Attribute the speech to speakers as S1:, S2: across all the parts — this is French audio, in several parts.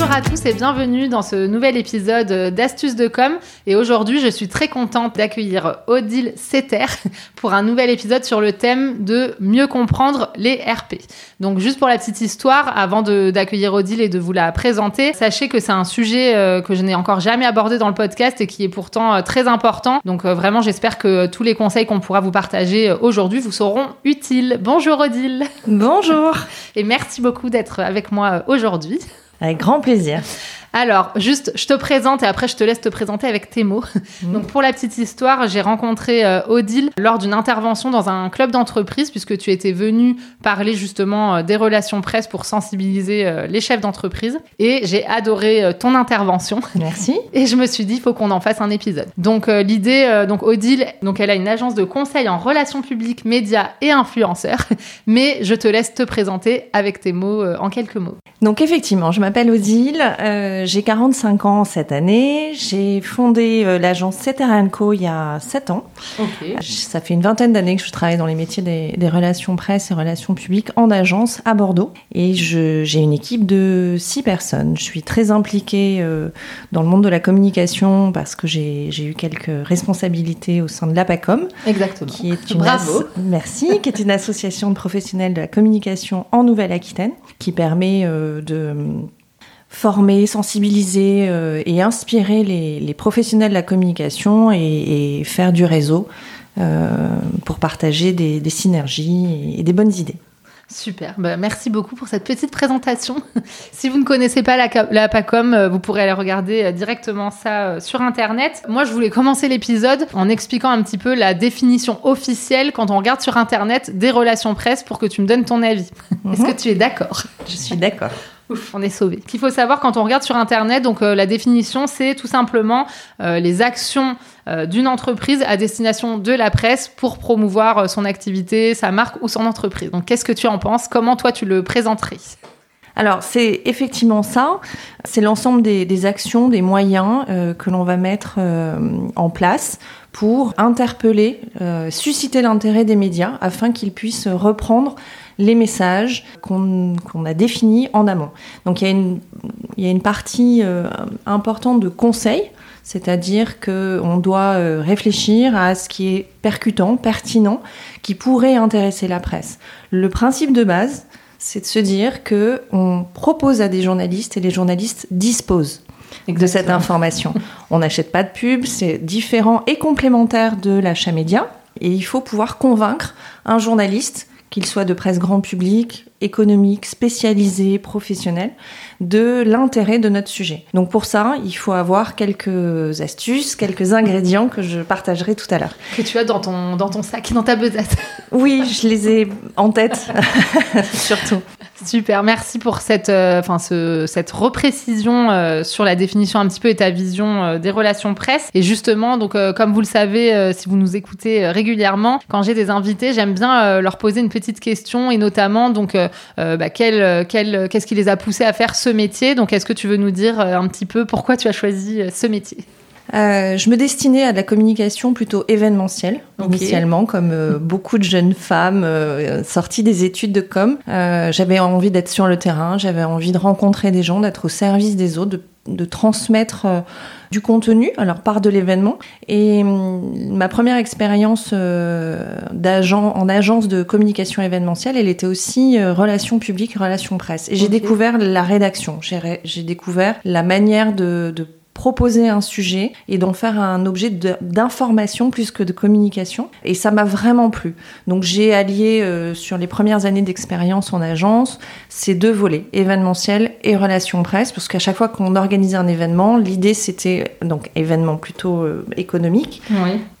S1: Bonjour à tous et bienvenue dans ce nouvel épisode d'Astuces de com. Et aujourd'hui, je suis très contente d'accueillir Odile Setter pour un nouvel épisode sur le thème de mieux comprendre les RP. Donc, juste pour la petite histoire, avant d'accueillir Odile et de vous la présenter, sachez que c'est un sujet euh, que je n'ai encore jamais abordé dans le podcast et qui est pourtant euh, très important. Donc, euh, vraiment, j'espère que tous les conseils qu'on pourra vous partager aujourd'hui vous seront utiles. Bonjour Odile.
S2: Bonjour.
S1: Et merci beaucoup d'être avec moi aujourd'hui.
S2: Avec grand plaisir.
S1: Alors, juste, je te présente et après je te laisse te présenter avec tes mots. Mmh. Donc, pour la petite histoire, j'ai rencontré euh, Odile lors d'une intervention dans un club d'entreprise, puisque tu étais venue parler justement euh, des relations presse pour sensibiliser euh, les chefs d'entreprise. Et j'ai adoré ton intervention.
S2: Merci.
S1: Et je me suis dit, il faut qu'on en fasse un épisode. Donc, l'idée, donc Odile, donc elle a une agence de conseil en relations publiques, médias et influenceurs. Mais je te laisse te présenter avec tes mots, en quelques mots.
S2: Donc, effectivement, je m'appelle Odile j'ai 45 ans cette année. J'ai fondé euh, l'agence Setter Co il y a 7 ans. Ça fait une vingtaine d'années que je travaille dans les métiers des, relations presse et relations publiques en agence à Bordeaux. Et j'ai une équipe de 6 personnes. Je suis très impliquée euh, dans le monde de la communication parce que j'ai eu quelques responsabilités au sein de l'APACOM.
S1: Exactement.
S2: Qui est une Bravo. Merci, qui est une association de professionnels de la communication en Nouvelle-Aquitaine qui permet euh, de former, sensibiliser euh, et inspirer les, professionnels de la communication et, faire du réseau euh, pour partager des, synergies et, des bonnes idées.
S1: Super, bah, merci beaucoup pour cette petite présentation. si vous ne connaissez pas la, la PACOM, euh, vous pourrez aller regarder directement ça sur Internet. Moi, je voulais commencer l'épisode en expliquant un petit peu la définition officielle quand on regarde sur Internet des relations presse pour que tu me donnes ton avis. Est-ce que mhm. tu es d'accord?
S2: Je suis d'accord
S1: on est sauvé. Qu'il faut savoir quand on regarde sur Internet, donc euh, la définition, c'est tout simplement euh, les actions euh, d'une entreprise à destination de la presse pour promouvoir son activité, sa marque ou son entreprise. Donc, qu'est-ce que tu en penses? Comment toi tu le présenterais?
S2: Alors c'est effectivement ça, c'est l'ensemble des, actions, des moyens que l'on va mettre en place pour interpeller, susciter l'intérêt des médias afin qu'ils puissent reprendre les messages qu'on a définis en amont. Donc il y a une, partie euh, importante de conseils, c'est-à-dire qu'on doit euh, réfléchir à ce qui est percutant, pertinent, qui pourrait intéresser la presse. Le principe de base, c'est de se dire que on propose à des journalistes et les journalistes disposent de cette information. On n'achète pas de pub, c'est différent et complémentaire de l'achat média. Et il faut pouvoir convaincre un journaliste qu'il soit de presse grand public, économique, spécialisé, professionnel, de l'intérêt de notre sujet. Donc pour ça, il faut avoir quelques astuces, quelques ingrédients que je partagerai tout à l'heure.
S1: Que tu as dans ton, dans ton sac, dans ta besace.
S2: Oui, je les ai en tête, surtout.
S1: Super, merci pour cette, euh, enfin ce, cette reprécision euh, sur la définition un petit peu et ta vision euh, des relations presse. Et justement, donc comme vous le savez, si vous nous écoutez régulièrement, quand j'ai des invités, j'aime bien leur poser une petite question et notamment donc bah, quel, quel, qu'est-ce qui les a poussés à faire ce métier? Donc est-ce que tu veux nous dire un petit peu pourquoi tu as choisi ce métier?
S2: Euh, je me destinais à de la communication plutôt événementielle, initialement, comme euh, beaucoup de jeunes femmes euh, sorties des études de com. j'avais envie d'être sur le terrain, j'avais envie de rencontrer des gens, d'être au service des autres, de, de transmettre du contenu, alors part de l'événement. Et hum, ma première expérience d'agent en agence de communication événementielle, elle était aussi relations publiques, relations presse. Et j'ai découvert la rédaction, j'ai découvert la manière de, de proposer un sujet et d'en faire un objet d'information plus que de communication. Et ça m'a vraiment plu. Donc j'ai allié euh, sur les premières années d'expérience en agence ces deux volets, événementiel et relations presse, parce qu'à chaque fois qu'on organisait un événement, l'idée c'était donc événement plutôt euh, économique.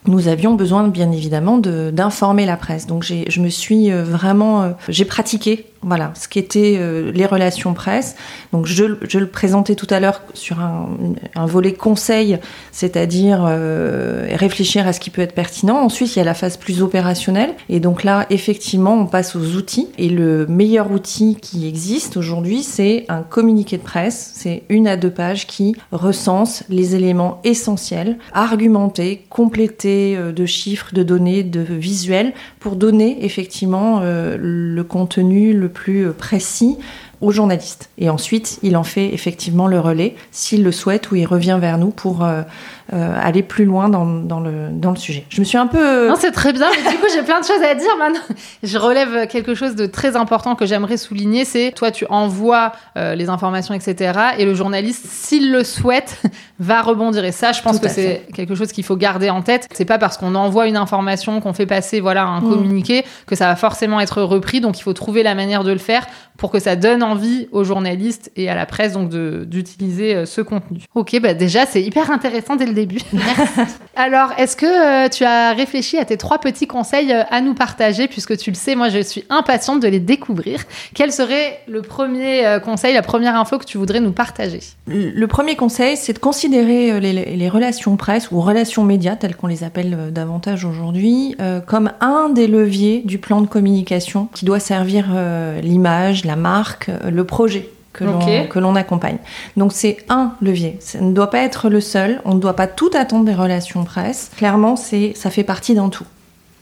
S2: Nous avions besoin bien évidemment d'informer la presse. Donc je me suis euh, vraiment, j'ai pratiqué voilà, ce qu'étaient euh, les relations presse. Donc je, je le présentais tout à l'heure sur un, un, volet conseil, c'est-à-dire euh, réfléchir à ce qui peut être pertinent. Ensuite, il y a la phase plus opérationnelle. Et donc là, effectivement, on passe aux outils. Et le meilleur outil qui existe aujourd'hui, c'est un communiqué de presse. C'est une à deux pages qui recense les éléments essentiels, argumentés, complétés euh, de chiffres, de données, de visuels, pour donner effectivement le contenu le plus euh, précis aux journalistes. Et ensuite, il en fait effectivement le relais s'il le souhaite ou il revient vers nous pour euh, euh, aller plus loin dans, dans, le, dans le sujet. Je me suis un peu...
S1: Non, c'est très bien, mais du coup, j'ai plein de choses à dire maintenant. Je relève quelque chose de très important que j'aimerais souligner, c'est toi, tu envoies euh, les informations, etc. Et le journaliste, s'il le souhaite, va rebondir. Et ça, je pense
S2: Tout
S1: que c'est quelque chose qu'il faut garder en tête. C'est pas parce qu'on envoie une information, qu'on fait passer voilà un
S2: Mm.
S1: communiqué, que ça va forcément être repris. Donc, il faut trouver la manière de le faire pour que ça donne envie aux journalistes et à la presse donc de- d'utiliser euh, ce contenu. Ok, bah déjà c'est hyper intéressant dès le début. Merci. Alors, est-ce que euh, tu as réfléchi à tes trois petits conseils euh, à nous partager? Puisque tu le sais, moi je suis impatiente de les découvrir. Quel serait le premier conseil, la première info que tu voudrais nous partager?
S2: Le premier conseil, c'est de considérer les, les relations presse ou relations médias, telles qu'on les appelle davantage aujourd'hui, euh, comme un des leviers du plan de communication qui doit servir euh, l'image, la marque, le projet que l'on
S1: Ok.
S2: que l'on accompagne. Donc c'est un levier. Ça ne doit pas être le seul. On ne doit pas tout attendre des relations presse. Clairement, c'est ça fait partie d'un tout.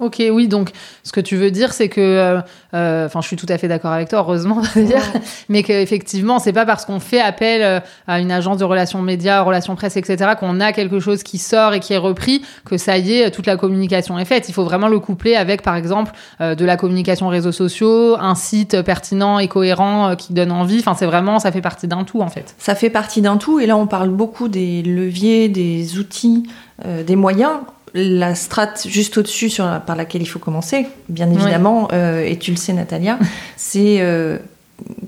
S1: Ok, oui, donc ce que tu veux dire, c'est que, euh, euh, enfin, je suis tout à fait d'accord avec toi, heureusement, d'ailleurs, mais qu'effectivement, c'est pas parce qu'on fait appel euh, à une agence de relations médias, relations presse, etc., qu'on a quelque chose qui sort et qui est repris, que ça y est, toute la communication est faite. Il faut vraiment le coupler avec, par exemple, euh, de la communication réseaux sociaux, un site pertinent et cohérent euh, qui donne envie. Enfin, c'est vraiment, ça fait partie d'un tout, en fait.
S2: Ça fait partie d'un tout, et là on parle beaucoup des leviers, des outils, des moyens. La strate juste au-dessus par laquelle il faut commencer, bien évidemment, euh, et tu le sais Natalia, c'est euh,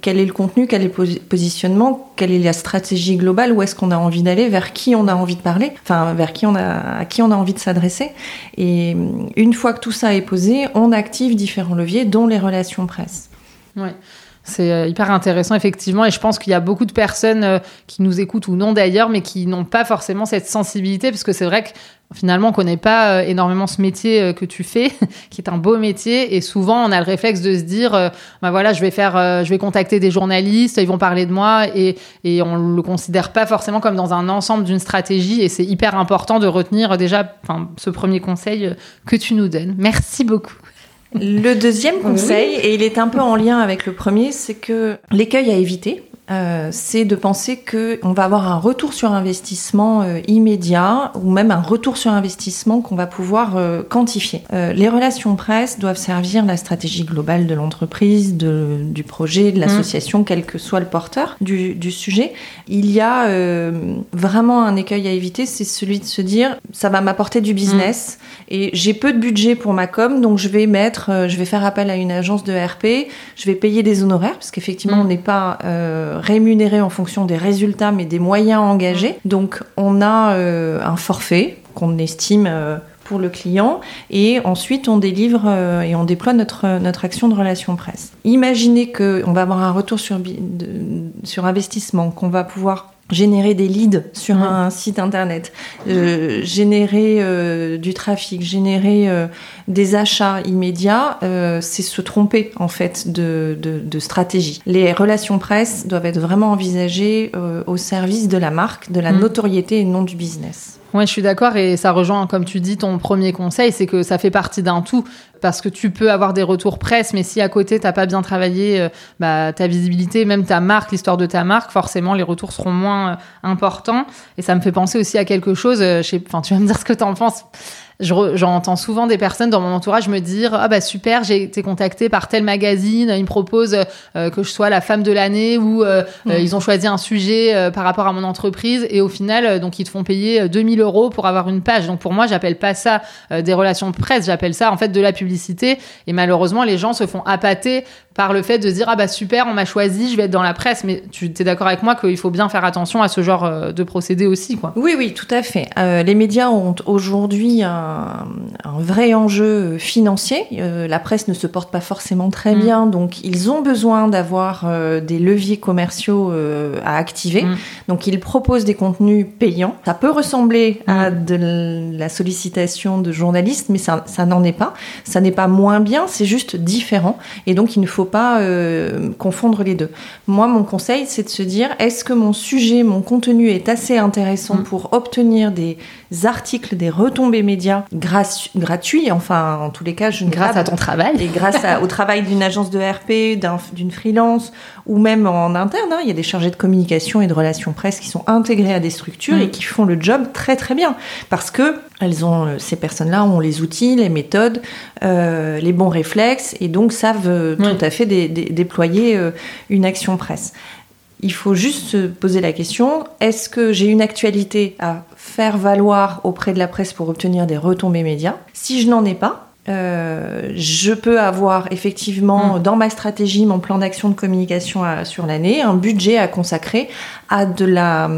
S2: quel est le contenu, quel est le posi- positionnement, quelle est la stratégie globale, où est-ce qu'on a envie d'aller, vers qui on a envie de parler, enfin vers qui on a, à qui on a envie de s'adresser. Et une fois que tout ça est posé, on active différents leviers, dont les relations presse.
S1: Ouais. C'est euh, hyper intéressant, effectivement, et je pense qu'il y a beaucoup de personnes euh, qui nous écoutent ou non d'ailleurs, mais qui n'ont pas forcément cette sensibilité, parce que c'est vrai que finalement, on connaît pas euh, énormément ce métier que tu fais, qui est un beau métier, et souvent, on a le réflexe de se dire, bah voilà, je vais faire, je vais contacter des journalistes, ils vont parler de moi, et, et on le considère pas forcément comme dans un ensemble d'une stratégie, et c'est hyper important de retenir déjà, enfin, ce premier conseil que tu nous donnes. Merci beaucoup.
S2: Le deuxième conseil, et il est un peu en lien avec le premier, c'est que l'écueil à éviter, euh, c'est de penser que on va avoir un retour sur investissement euh, immédiat ou même un retour sur investissement qu'on va pouvoir euh, quantifier. Les relations presse doivent servir la stratégie globale de l'entreprise, du projet, de l'association, quel que soit le porteur du, du sujet. Il y a vraiment un écueil à éviter, c'est celui de se dire ça va m'apporter du business et j'ai peu de budget pour ma com, donc je vais mettre, je vais faire appel à une agence de RP, je vais payer des honoraires parce qu'effectivement
S1: Mm.
S2: on n'est pas euh, rémunéré en fonction des résultats mais des moyens engagés. Donc on a euh, un forfait qu'on estime euh, pour le client et ensuite on délivre euh, et on déploie notre, notre action de relation presse. Imaginez qu'on va avoir un retour sur, bi- de- sur investissement, qu'on va pouvoir générer des leads sur un site internet, euh, générer euh, du trafic, générer euh, des achats immédiats, euh, c'est se tromper en fait de, de, de stratégie. Les relations presse doivent être vraiment envisagées euh, au service de la marque, de la
S1: Mhm.
S2: notoriété et non du business.
S1: Ouais, je suis d'accord et ça rejoint, comme tu dis, ton premier conseil, c'est que ça fait partie d'un tout parce que tu peux avoir des retours presse, mais si à côté t'as pas bien travaillé euh, bah, ta visibilité, même ta marque, l'histoire de ta marque, forcément les retours seront moins euh, importants. Et ça me fait penser aussi à quelque chose. euh, Enfin, tu vas me dire ce que t'en penses. Je J'entends souvent des personnes dans mon entourage me dire ah bah super j'ai été contactée par tel magazine ils me proposent euh, que je sois la femme de l'année ou euh, euh, ils ont choisi un sujet euh, par rapport à mon entreprise et au final donc ils te font payer euh, 2000 euros pour avoir une page. Donc pour moi j'appelle pas ça des relations de presse j'appelle ça en fait de la publicité. Et malheureusement les gens se font appâter par le fait de dire ah bah super, on m'a choisi, je vais être dans la presse. Mais tu es d'accord avec moi qu'il faut bien faire attention à ce genre euh, de procédé aussi, quoi.
S2: Oui, oui, tout à fait. Euh, les médias ont aujourd'hui un, vrai enjeu financier. Euh, la presse ne se porte pas forcément très mm. bien, donc ils ont besoin d'avoir des leviers commerciaux à activer. Mm. Donc ils proposent des contenus payants. Ça peut ressembler à mm. de la sollicitation de journalistes, mais ça, ça n'en est pas. Ça n'est pas moins bien, c'est juste différent. Et donc il ne faut pas euh, confondre les deux. Moi, mon conseil, c'est de se dire, est-ce que mon sujet, mon contenu est assez intéressant mm. pour obtenir des articles, des retombées médias gratuits, enfin, en tous les cas, je
S1: ne Grâce à ton travail.
S2: Et grâce au travail d'une agence de RP, d'une freelance, ou même en interne, hein, il y a des chargés de communication et de relations presse qui sont intégrés à des structures mm. et qui font le job très très bien. Parce que elles ont, euh, ces personnes-là ont les outils, les méthodes, euh, les bons réflexes et donc savent tout à fait déployer une action presse. Il faut juste se poser la question, est-ce que j'ai une actualité à faire valoir auprès de la presse pour obtenir des retombées médias? Si je n'en ai pas, euh, je peux avoir effectivement mm. dans ma stratégie, mon plan d'action de communication sur l'année, un budget à consacrer à de la,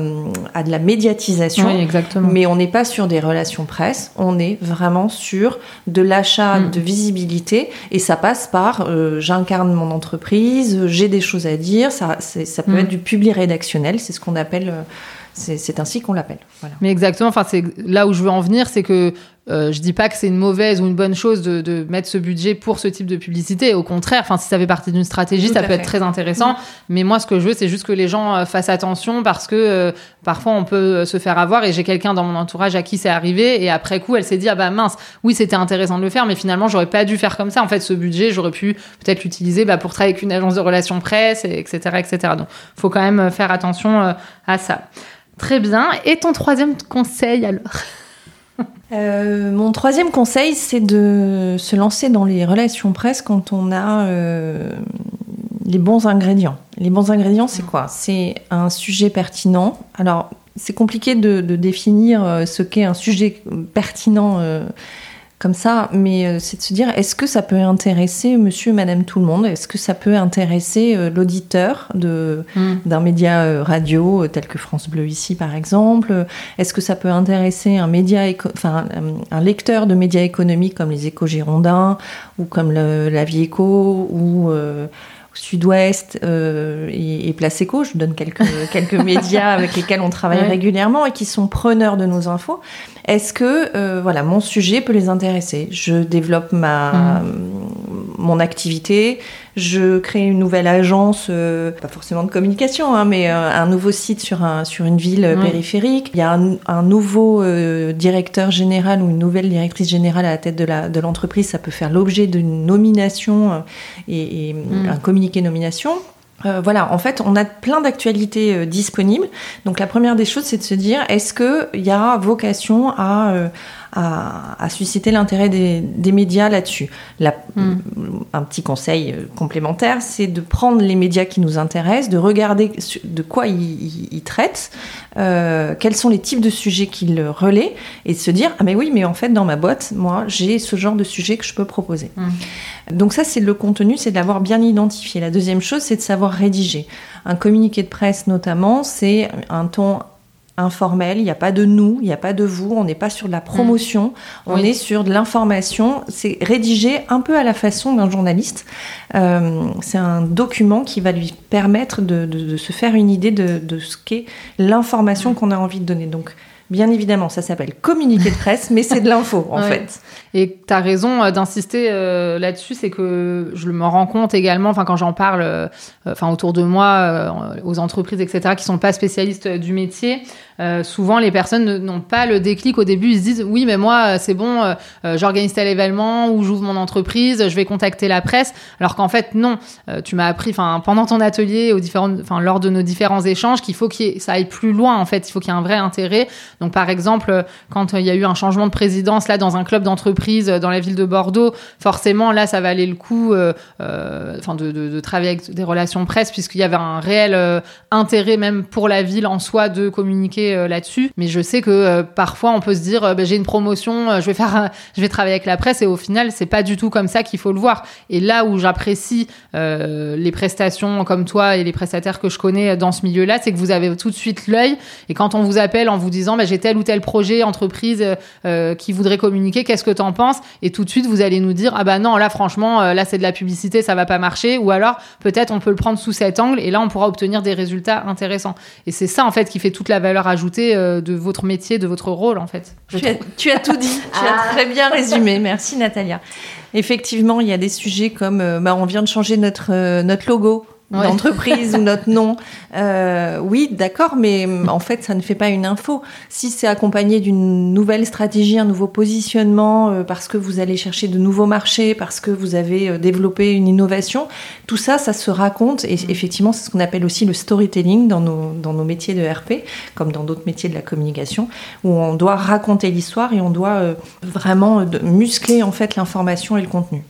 S2: à de la médiatisation.
S1: exactement.
S2: Mais on n'est pas sur des relations presse, on est vraiment sur de l'achat mm. de visibilité et ça passe par euh, j'incarne mon entreprise, j'ai des choses à dire, ça, ça peut mm. être du public rédactionnel, c'est ce qu'on appelle. Euh, c'est ainsi qu'on l'appelle.
S1: Mais exactement, enfin, c'est là où je veux en venir, c'est que euh, je dis pas que c'est une mauvaise ou une bonne chose de, de, mettre ce budget pour ce type de publicité. Au contraire, enfin, si ça fait partie d'une stratégie, ça peut être très intéressant. Mm. Mais moi, ce que je veux, c'est juste que les gens euh, fassent attention parce que euh, parfois on peut euh, se faire avoir. Et j'ai quelqu'un dans mon entourage à qui c'est arrivé et après coup, elle s'est dit ah bah mince, oui, c'était intéressant de le faire, mais finalement, j'aurais pas dû faire comme ça. En fait, ce budget, j'aurais pu peut-être l'utiliser bah, pour travailler avec une agence de relations presse, etc., etc. Donc, faut quand même faire attention à ça. Très bien. Et ton troisième conseil alors?
S2: euh, mon troisième conseil, c'est de se lancer dans les relations presse quand on a euh, les bons ingrédients. Les bons ingrédients, c'est quoi? C'est un sujet pertinent. Alors, c'est compliqué de, définir euh, ce qu'est un sujet pertinent comme ça, mais euh, c'est de se dire est-ce que ça peut intéresser monsieur, madame, tout le monde? Est-ce que ça peut intéresser euh, l'auditeur de, hmm. d'un média euh, radio tel que France Bleu ici par exemple? Est-ce que ça peut intéresser un, média enfin, un lecteur de médias économiques comme les échos girondins ou comme la Vie Éco ou Sud-Ouest et, et, Place Éco, je donne quelques, quelques médias avec lesquels on travaille régulièrement et qui sont preneurs de nos infos. Est-ce que euh, voilà mon sujet peut les intéresser? Je développe ma mm. mon activité, je crée une nouvelle agence, euh, pas forcément de communication, hein, mais euh, un nouveau site sur un sur une ville mm. périphérique. Il y a un, un nouveau directeur général ou une nouvelle directrice générale à la tête de la de l'entreprise. Ça peut faire l'objet d'une nomination et, et mm. un communiqué nomination. Euh, voilà, en fait, on a plein d'actualités euh, disponibles. Donc la première des choses, c'est de se dire, est-ce qu'il y a vocation à, euh, à, susciter l'intérêt des, médias là-dessus. Hmm. Un petit conseil euh, complémentaire, c'est de prendre les médias qui nous intéressent, de regarder de quoi ils, traitent, euh, quels sont les types de sujets qu'ils relaient, et de se dire ah mais oui, mais en fait dans ma boîte, moi j'ai ce genre de sujet que je peux proposer. Hmm. Donc ça c'est le contenu, c'est de l'avoir bien identifié. La deuxième chose, c'est de savoir rédiger. Un communiqué de presse notamment, c'est un ton informel, il n'y a pas de nous, il n'y a pas de vous, on n'est pas sur de la promotion, mm. on est sur de l'information, c'est rédigé un peu à la façon d'un journaliste. Euh, c'est un document qui va lui permettre de, se faire une idée de, ce qu'est l'information mm. qu'on a envie de donner. Donc, bien évidemment, ça s'appelle communiqué de presse, mais c'est de l'info en fait.
S1: Et tu as raison euh, d'insister euh, là-dessus, c'est que je me rends compte également, enfin quand j'en parle, euh, enfin autour de moi, aux entreprises, etc., qui sont pas spécialistes du métier, souvent les personnes n'ont pas le déclic au début. Ils se disent oui, mais moi c'est bon, j'organise tel événement ou j'ouvre mon entreprise, je vais contacter la presse. Alors qu'en fait non, tu m'as appris, enfin pendant ton atelier, aux différentes, enfin lors de nos différents échanges, qu'il faut que ça aille plus loin. En fait, il faut qu'il y ait un vrai intérêt. Donc par exemple, quand il y a eu un changement de présidence là dans un club d'entreprise dans la ville de Bordeaux, forcément là ça valait le coup euh, euh, de, travailler avec des relations presse puisqu'il y avait un réel euh, intérêt même pour la ville en soi de communiquer euh, là-dessus. Mais je sais que euh, parfois on peut se dire bah, j'ai une promotion, je vais faire, je vais travailler avec la presse et au final c'est pas du tout comme ça qu'il faut le voir. Et là où j'apprécie les prestations comme toi et les prestataires que je connais dans ce milieu-là, c'est que vous avez tout de suite l'œil et quand on vous appelle en vous disant bah, j'ai tel ou tel projet, entreprise qui voudrait communiquer, qu'est-ce que tu en penses? Et tout de suite vous allez nous dire ah bah non là franchement là c'est de la publicité, ça va pas marcher. Ou alors peut-être on peut le prendre sous cet angle et là on pourra obtenir des résultats intéressants. Et c'est ça en fait qui fait toute la valeur ajoutée euh, de votre métier, de votre rôle en fait.
S2: Tu as, tout dit, tu as ah. très bien résumé. Merci Natalia. Effectivement, il y a des sujets comme euh, bah, on vient de changer notre, euh, notre logo d'entreprise ou notre nom. Euh, oui, d'accord, mais en fait, ça ne fait pas une info. Si c'est accompagné d'une nouvelle stratégie, un nouveau positionnement, euh, parce que vous allez chercher de nouveaux marchés, parce que vous avez euh, développé une innovation, tout ça, ça se raconte. Et effectivement, c'est ce qu'on appelle aussi le storytelling dans nos, dans nos métiers de RP, comme dans d'autres métiers de la communication, où on doit raconter l'histoire et on doit euh, vraiment muscler en fait l'information et le contenu.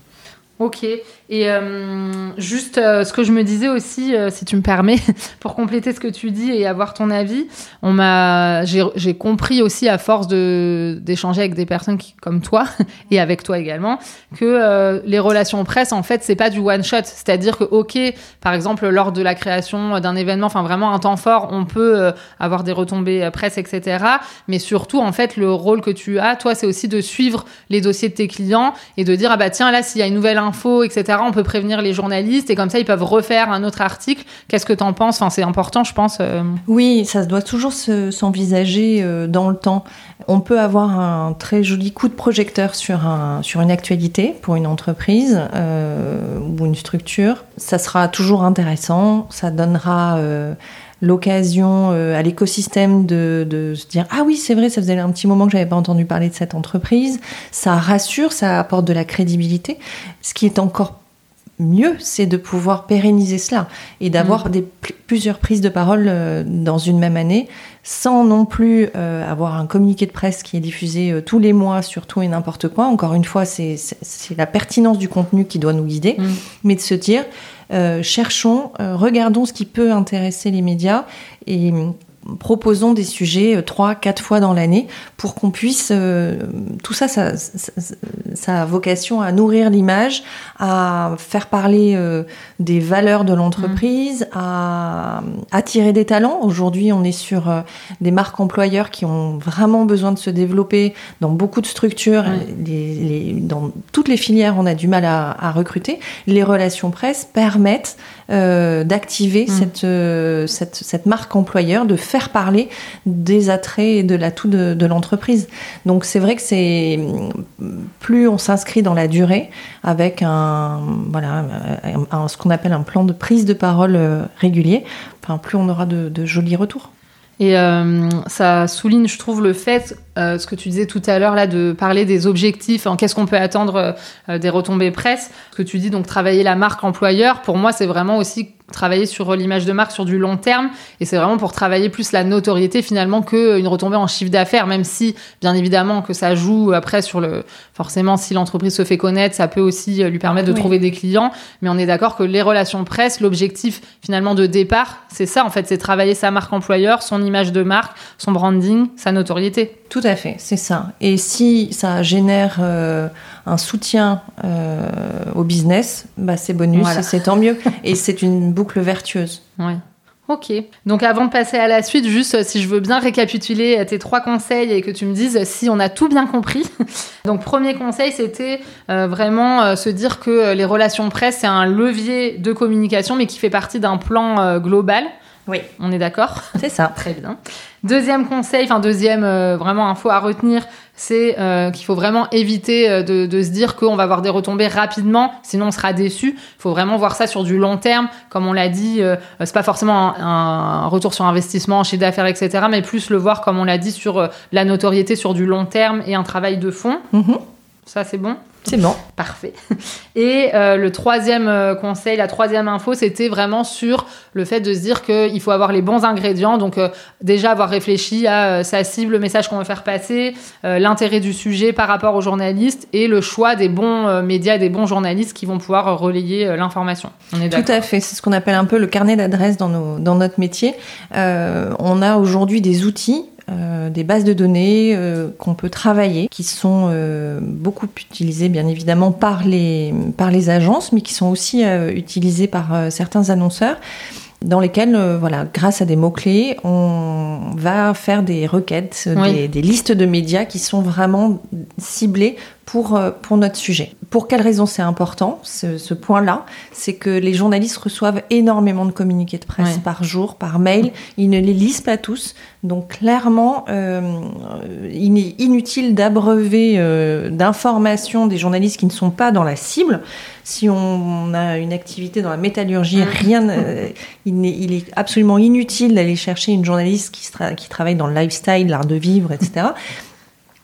S1: Ok. Et euh, juste euh, ce que je me disais aussi, euh, si tu me permets, pour compléter ce que tu dis et avoir ton avis, on m'a, j'ai compris aussi à force de d'échanger avec des personnes comme toi et avec toi également, que les relations presse, en fait, c'est pas du one shot. C'est-à-dire que, ok, par exemple, lors de la création d'un événement, enfin vraiment un temps fort, on peut avoir des retombées presse, etc. Mais surtout, en fait, le rôle que tu as, toi, c'est aussi de suivre les dossiers de tes clients et de dire ah bah tiens là, s'il y a une nouvelle info, etc on peut prévenir les journalistes et comme ça, ils peuvent refaire un autre article. Qu'est-ce que tu en penses? Enfin, C'est important, je pense. Euh.
S2: Oui, ça doit toujours s'envisager euh, dans le temps. On peut avoir un très joli coup de projecteur sur, un, sur une actualité pour une entreprise euh, ou une structure. Ça sera toujours intéressant, ça donnera l'occasion à l'écosystème de, de, se dire ah oui c'est vrai ça faisait un petit moment que j'avais pas entendu parler de cette entreprise ça rassure ça apporte de la crédibilité ce qui est encore mieux, c'est de pouvoir pérenniser cela et d'avoir mm. plusieurs prises de parole euh, dans une même année, sans non plus euh, avoir un communiqué de presse qui est diffusé euh, tous les mois sur tout et n'importe quoi. Encore une fois, c'est la pertinence du contenu qui doit nous guider, mm. mais de se dire, cherchons, regardons ce qui peut intéresser les médias. Et proposons des sujets euh, trois, quatre fois dans l'année pour qu'on puisse... Euh, tout ça ça, ça, a vocation à nourrir l'image, à faire parler euh, des valeurs de l'entreprise, mmh. à attirer des talents. Aujourd'hui, on est sur des marques employeurs qui ont vraiment besoin de se développer dans beaucoup de structures. Les, dans toutes les filières, on a du mal à, à recruter. Les relations presse permettent d'activer mmh. cette, cette, cette marque employeur, de faire parler des attraits et de l'atout de, de l'entreprise. Donc c'est vrai que c'est plus on s'inscrit dans la durée avec un voilà ce qu'on appelle un plan de prise de parole euh, régulier, enfin, plus on aura de, jolis retours.
S1: Et euh, ça souligne, je trouve, le fait, euh, ce que tu disais tout à l'heure, là, de parler des objectifs, en qu'est-ce qu'on peut attendre des retombées presse. Ce que tu dis, donc, travailler la marque employeur, pour moi, c'est vraiment aussi travailler sur l'image de marque sur du long terme. Et c'est vraiment pour travailler plus la notoriété finalement qu'une retombée en chiffre d'affaires même si bien évidemment que ça joue après sur le forcément si l'entreprise se fait connaître ça peut aussi lui permettre de trouver des clients. Mais on est d'accord que les relations presse l'objectif finalement de départ c'est ça en fait. C'est travailler sa marque employeur son image de marque son branding sa notoriété.
S2: Tout à fait c'est ça. Et si ça génère euh, un soutien euh, au business, bah c'est bonus, c'est tant mieux. Et c'est une boucle vertueuse.
S1: Ouais. Ok. Donc avant de passer à la suite, juste euh, si je veux bien récapituler euh, tes trois conseils et que tu me dises si on a tout bien compris. Donc premier conseil, c'était vraiment se dire que les relations presse, c'est un levier de communication, mais qui fait partie d'un plan global.
S2: Oui.
S1: On est d'accord?
S2: C'est ça.
S1: Très bien. Deuxième conseil, enfin deuxième vraiment info à retenir, c'est euh, qu'il faut vraiment éviter euh, de, se dire qu'on va avoir des retombées rapidement, sinon on sera déçu. Il faut vraiment voir ça sur du long terme, comme on l'a dit. Euh, c'est pas forcément un, retour sur investissement, un chiffre d'affaires, etc., mais plus le voir, comme on l'a dit, sur la notoriété sur du long terme et un travail de fond.
S2: Mm-hmm.
S1: Ça, c'est bon?
S2: C'est bon.
S1: Parfait. Et euh, le troisième euh, conseil, la troisième info, c'était vraiment sur le fait de se dire qu'il faut avoir les bons ingrédients. Donc euh, déjà avoir réfléchi à sa cible, le message qu'on veut faire passer, l'intérêt du sujet par rapport aux journalistes et le choix des bons médias, des bons journalistes qui vont pouvoir relayer l'information.
S2: Tout à fait. C'est ce qu'on appelle un peu le carnet d'adresses dans, dans notre métier. on a aujourd'hui des outils des bases de données qu'on peut travailler, qui sont beaucoup utilisées bien évidemment par les, par les agences, mais qui sont aussi utilisées par certains annonceurs dans lesquels, euh, voilà, grâce à des mots-clés, on va faire des requêtes, des, des, listes de médias qui sont vraiment ciblées pour, euh, pour notre sujet. Pour quelle raison c'est important, ce, ce point-là? C'est que les journalistes reçoivent énormément de communiqués de presse par jour, par mail. Ils ne les lisent pas tous. Donc clairement, euh, il est inutile d'abreuver euh, d'informations des journalistes qui ne sont pas dans la cible. Si on a une activité dans la métallurgie, rien, euh, il, est, il, est, absolument inutile d'aller chercher une journaliste qui, qui travaille dans le lifestyle, l'art de vivre, etc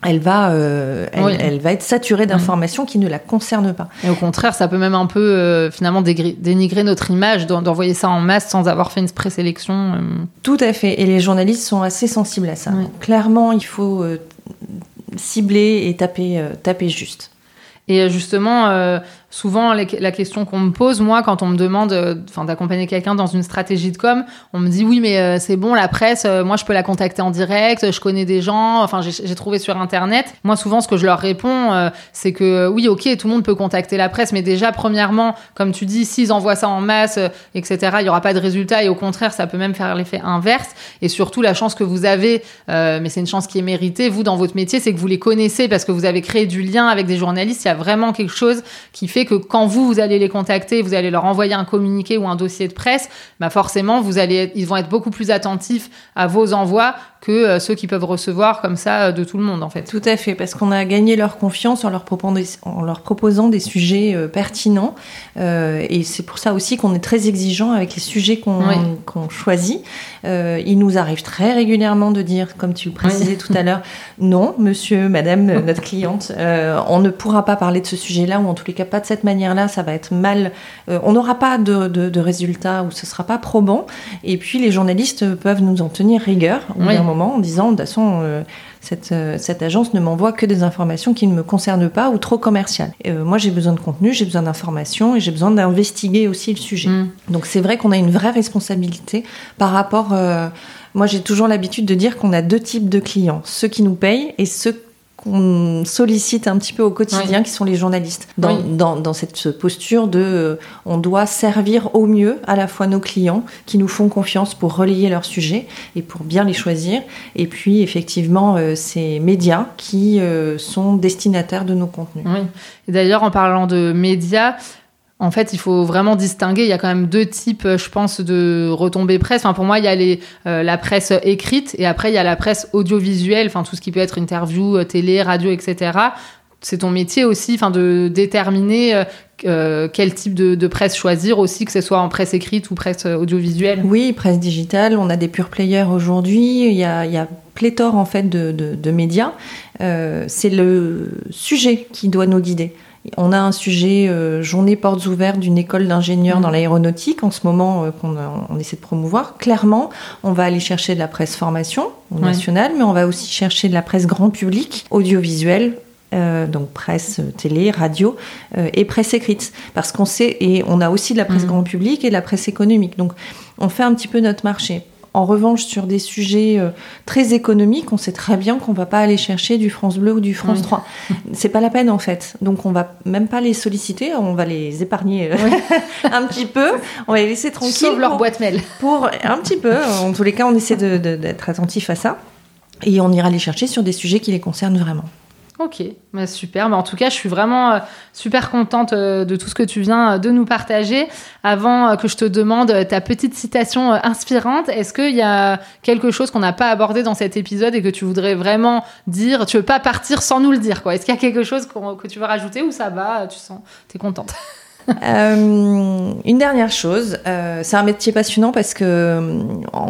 S2: elle va, euh, elle, va être saturée mm. d'informations qui ne la concernent pas.
S1: Et au contraire, ça peut même un peu euh, finalement dénigrer notre image d'envoyer ça en masse sans avoir fait une présélection. Euh.
S2: Tout à fait. Et les journalistes sont assez sensibles à ça. clairement, il faut cibler et taper, taper juste.
S1: Et justement, souvent la question qu'on me pose moi quand on me demande euh, enfin d'accompagner quelqu'un dans une stratégie de com on me dit oui mais euh, c'est bon la presse euh, moi je peux la contacter en direct je connais des gens enfin j'ai trouvé sur internet. Moi souvent ce que je leur réponds c'est que oui ok tout le monde peut contacter la presse mais déjà premièrement comme tu dis s'ils envoient ça en masse etc il y aura pas de résultat et au contraire ça peut même faire l'effet inverse. Et surtout la chance que vous avez mais c'est une chance qui est méritée vous dans votre métier c'est que vous les connaissez parce que vous avez créé du lien avec des journalistes. Il y a vraiment quelque chose qui fait que quand vous, vous allez les contacter, vous allez leur envoyer un communiqué ou un dossier de presse, bah forcément, vous allez, ils vont être beaucoup plus attentifs à vos envois que euh, ceux qui peuvent recevoir comme ça euh, de tout le monde, en fait.
S2: Tout à fait, parce qu'on a gagné leur confiance en leur proposant des, en leur proposant des sujets euh, pertinents. et c'est pour ça aussi qu'on est très exigeant avec les sujets qu'on choisit. il nous arrive très régulièrement de dire, comme tu le précisais tout à l'heure, non, monsieur, madame, notre cliente, on ne pourra pas parler de ce sujet-là, ou en tous les cas pas de cette manière-là, ça va être mal. on n'aura pas de, de, résultats, ou ce sera pas probant. Et puis les journalistes peuvent nous en tenir rigueur moment en disant, de toute façon, euh, cette, euh, cette, agence ne m'envoie que des informations qui ne me concernent pas ou trop commerciales. Euh, moi, j'ai besoin de contenu, j'ai besoin d'informations et j'ai besoin d'investiguer aussi le sujet. Mm. Donc c'est vrai qu'on a une vraie responsabilité par rapport... moi, j'ai toujours l'habitude de dire qu'on a deux types de clients, ceux qui nous payent et ceux qu'on sollicite un petit peu au quotidien, qui sont les journalistes. Dans, dans, dans cette posture de euh, on doit servir au mieux à la fois nos clients qui nous font confiance pour relayer leurs sujets et pour bien les choisir, et puis effectivement euh, ces médias qui euh, sont destinataires de nos contenus.
S1: Oui. Et d'ailleurs, en parlant de médias, en fait, il faut vraiment distinguer. Il y a quand même deux types, euh, je pense, de retombées presse. Enfin, pour moi, il y a euh, la presse écrite et après, il y a la presse audiovisuelle, enfin, tout ce qui peut être interview, euh, télé, radio, etc. C'est ton métier aussi, enfin, de déterminer quel type de, presse choisir aussi, que ce soit en presse écrite ou presse audiovisuelle.
S2: Oui, presse digitale. On a des pure players aujourd'hui. Il y a, pléthore, en fait, de médias. C'est le sujet qui doit nous guider. On a un sujet euh, journée portes ouvertes d'une école d'ingénieurs dans l'aéronautique en ce moment euh, qu'on on essaie de promouvoir. Clairement, on va aller chercher de la presse formation nationale, mais on va aussi chercher de la presse grand public, audiovisuelle, euh, donc presse télé, radio et presse écrite. Parce qu'on sait, et on a aussi de la presse grand public et de la presse économique. Donc on fait un petit peu notre marché. En revanche, sur des sujets euh, très économiques, on sait très bien qu'on va pas aller chercher du France Bleu ou du France 3. C'est pas la peine en fait. Donc on va même pas les solliciter, on va les épargner euh, un petit peu. On va les laisser tranquilles.
S1: Sauve leur boîte mail.
S2: Pour un petit peu. En tous les cas, on essaie d'être attentif à ça. Et on ira les chercher sur des sujets qui les concernent vraiment.
S1: Ok, bah, super. Mais en tout cas, je suis vraiment euh, super contente euh, de tout ce que tu viens euh, de nous partager. Avant que je te demande ta petite citation inspirante, est-ce qu'il y a quelque chose qu'on n'a pas abordé dans cet épisode et que tu voudrais vraiment dire Tu veux pas partir sans nous le dire, quoi? Est-ce qu'il y a quelque chose que tu veux rajouter ou ça va Tu sens, t'es contente?
S2: Euh, une dernière chose, euh, c'est un métier passionnant parce que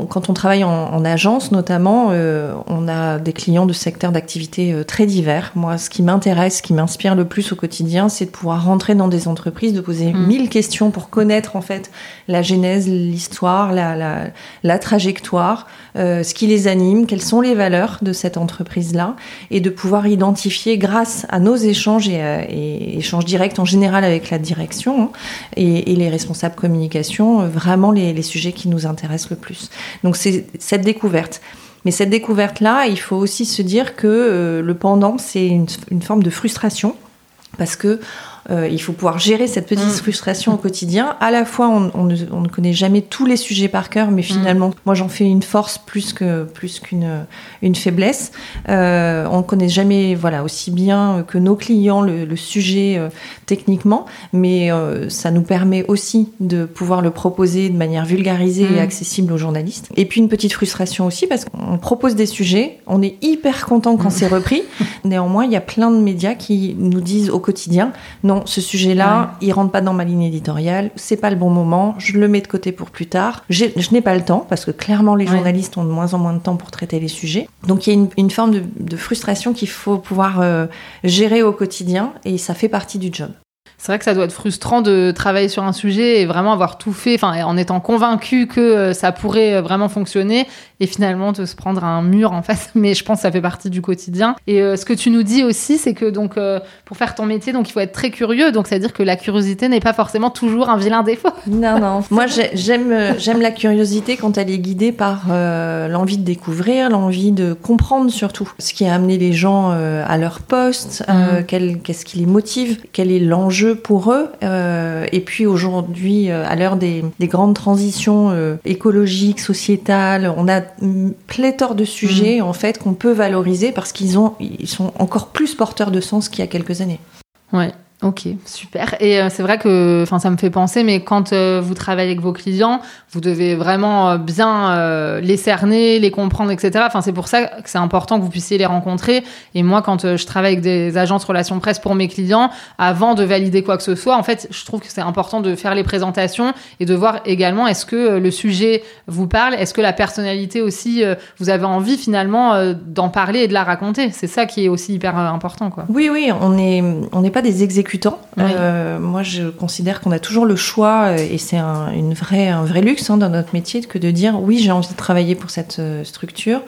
S2: quand on travaille en, agence notamment, euh, on a des clients de secteurs d'activité très divers. Moi, ce qui m'intéresse, ce qui m'inspire le plus au quotidien, c'est de pouvoir rentrer dans des entreprises, de poser mm. mille questions pour connaître en fait la genèse, l'histoire, la, la, la, trajectoire, ce qui les anime, quelles sont les valeurs de cette entreprise-là, et de pouvoir identifier grâce à nos échanges et, et échanges directs en général avec la direction Hein, et, les responsables communication, euh, vraiment les, sujets qui nous intéressent le plus. Donc c'est cette découverte. Mais cette découverte-là, il faut aussi se dire que le pendant, c'est une, forme de frustration parce que euh, il faut pouvoir gérer cette petite mm. frustration au quotidien. À la fois, on, ne, connaît jamais tous les sujets par cœur, mais finalement, mm. moi, j'en fais une force plus que plus qu'une une faiblesse. Euh, on ne connaît jamais, voilà, aussi bien que nos clients le, sujet euh, techniquement, mais ça nous permet aussi de pouvoir le proposer de manière vulgarisée et mm. accessible aux journalistes. Et puis une petite frustration aussi parce qu'on propose des sujets, on est hyper content quand c'est repris. Néanmoins, il y a plein de médias qui nous disent au quotidien non ce sujet-là, il rentre pas dans ma ligne éditoriale, c'est pas le bon moment, je le mets de côté pour plus tard. Je n'ai pas le temps, parce que clairement, les journalistes ont de moins en moins de temps pour traiter les sujets. Donc il y a une, forme de, frustration qu'il faut pouvoir euh, gérer au quotidien, et ça fait partie du job
S1: c'est vrai que ça doit être frustrant de travailler sur un sujet et vraiment avoir tout fait, enfin, en étant convaincu que euh, ça pourrait euh, vraiment fonctionner et finalement de se prendre un mur en face. Mais je pense que ça fait partie du quotidien. Et euh, ce que tu nous dis aussi, c'est que donc pour faire ton métier, donc il faut être très curieux. Donc c'est à dire que la curiosité n'est pas forcément toujours un vilain défaut.
S2: Non, non. Moi, j'aime j'aime la curiosité quand elle est guidée par l'envie de découvrir, l'envie de comprendre surtout ce qui a amené les gens à leur poste, mmh. qu'est-ce qui les motive, quel est l'enjeu pour eux. Euh, et puis aujourd'hui, euh, à l'heure des, grandes transitions euh, écologiques, sociétales, on a pléthore de sujets mm. en fait qu'on peut valoriser parce qu'ils ont, ils sont encore plus porteurs de sens qu'il y a quelques années.
S1: Ouais. Ok, super. Et euh, c'est vrai que, ça me fait penser, mais quand euh, vous travaillez avec vos clients, vous devez vraiment euh, bien les cerner, les comprendre, etc. C'est pour ça que c'est important que vous puissiez les rencontrer. Et moi, quand je travaille avec des agences relations presse pour mes clients, avant de valider quoi que ce soit, en fait, je trouve que c'est important de faire les présentations et de voir également est-ce que le sujet vous parle, est-ce que la personnalité aussi, vous avez envie finalement d'en parler et de la raconter? C'est ça qui est aussi hyper important, quoi.
S2: Oui, oui, on n'est on n'est pas des euh, moi, je considère qu'on a toujours le choix, euh, et c'est un, une vraie, un vrai luxe hein, dans notre métier, que de dire oui, j'ai envie de travailler pour cette euh, structure,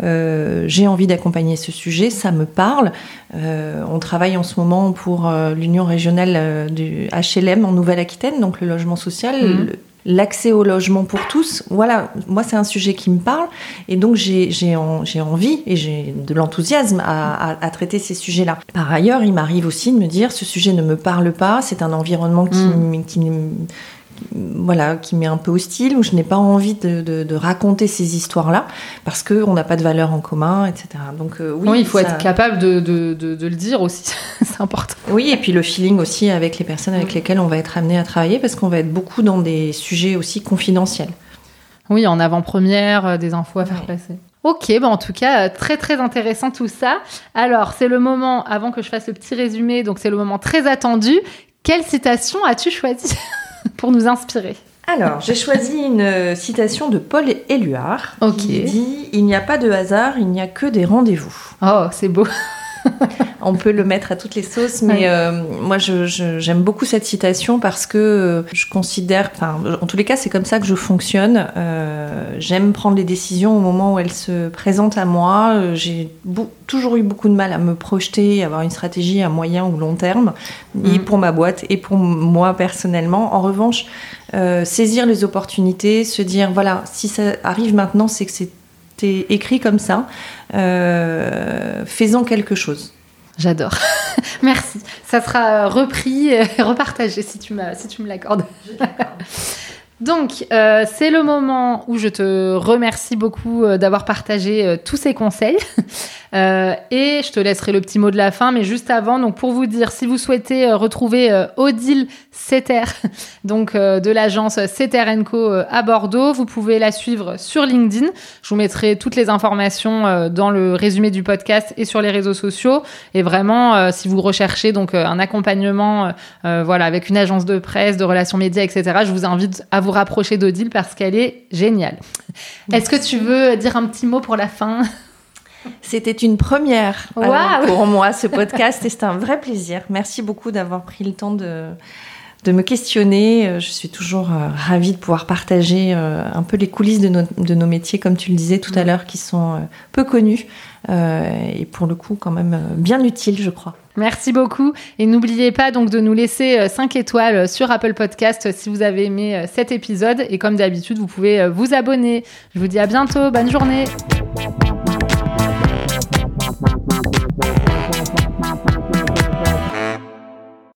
S2: j'ai envie d'accompagner ce sujet, ça me parle. on travaille en ce moment pour l'Union régionale du HLM en Nouvelle-Aquitaine, donc le logement social. Mmh l'accès au logement pour tous, voilà, moi c'est un sujet qui me parle et donc j'ai envie et j'ai de l'enthousiasme à, à, traiter ces sujets-là. Par ailleurs, il m'arrive aussi de me dire ce sujet ne me parle pas, c'est un environnement qui, mmh. qui, voilà, qui m'est un peu hostile, où je n'ai pas envie de, raconter ces histoires-là, parce qu'on n'a pas de valeur en commun, etc.
S1: Donc euh, oui, il faut être capable de, le dire aussi, c'est important.
S2: Oui, et puis le feeling aussi avec les personnes avec lesquelles on va être amené à travailler, parce qu'on va être beaucoup dans des sujets aussi confidentiels.
S1: Oui, en avant-première, euh, des infos à faire passer. Ok, bah en tout cas, euh, très très intéressant tout ça. Alors, c'est le moment, avant que je fasse le petit résumé, donc c'est le moment très attendu. Quelle citation as-tu choisi pour nous inspirer
S2: alors, j'ai choisi une euh, citation de Paul Éluard qui dit Il n'y a pas de hasard, il n'y a que des rendez-vous.
S1: Oh, c'est beau.
S2: On peut le mettre à toutes les sauces, mais euh, moi j'aime beaucoup cette citation parce que euh, je considère, enfin en tous les cas c'est comme ça que je fonctionne. Euh, j'aime prendre les décisions au moment où elles se présentent à moi. J'ai toujours eu beaucoup de mal à me projeter, avoir une stratégie à moyen ou long terme, et mm. pour ma boîte et pour moi personnellement. En revanche, saisir les opportunités, se dire voilà si ça arrive maintenant c'est que c'est écrit comme ça. Euh, faisons quelque chose.
S1: J'adore. Merci. Ça sera repris et repartagé si tu, si tu me l'accordes. Donc, euh, c'est le moment où je te remercie beaucoup euh, d'avoir partagé tous ces conseils. Euh, et je te laisserai le petit mot de la fin, mais juste avant, donc pour vous dire, si vous souhaitez euh, retrouver euh, Odile Setter, donc de l'agence Setter Co à Bordeaux, vous pouvez la suivre sur LinkedIn. Je vous mettrai toutes les informations dans le résumé du podcast et sur les réseaux sociaux. Et vraiment, si vous recherchez donc un accompagnement, voilà, avec une agence de presse, de relations médias, etc., je vous invite à vous rapprocher d'Odile parce qu'elle est géniale. Est-ce que tu veux dire un petit mot pour la fin?
S2: C'était une première euh, pour moi, ce podcast, et c'est un vrai plaisir. Merci beaucoup d'avoir pris le temps de, de me questionner. Euh, je suis toujours euh, ravie de pouvoir partager un peu les coulisses de nos, de nos métiers, comme tu le disais tout à l'heure, qui sont peu connus et pour le coup quand même bien utiles, je crois.
S1: Merci beaucoup. Et n'oubliez pas donc de nous laisser 5 étoiles sur Apple Podcast si vous avez aimé cet épisode. Et comme d'habitude, vous pouvez vous abonner. Je vous dis à bientôt. Bonne journée.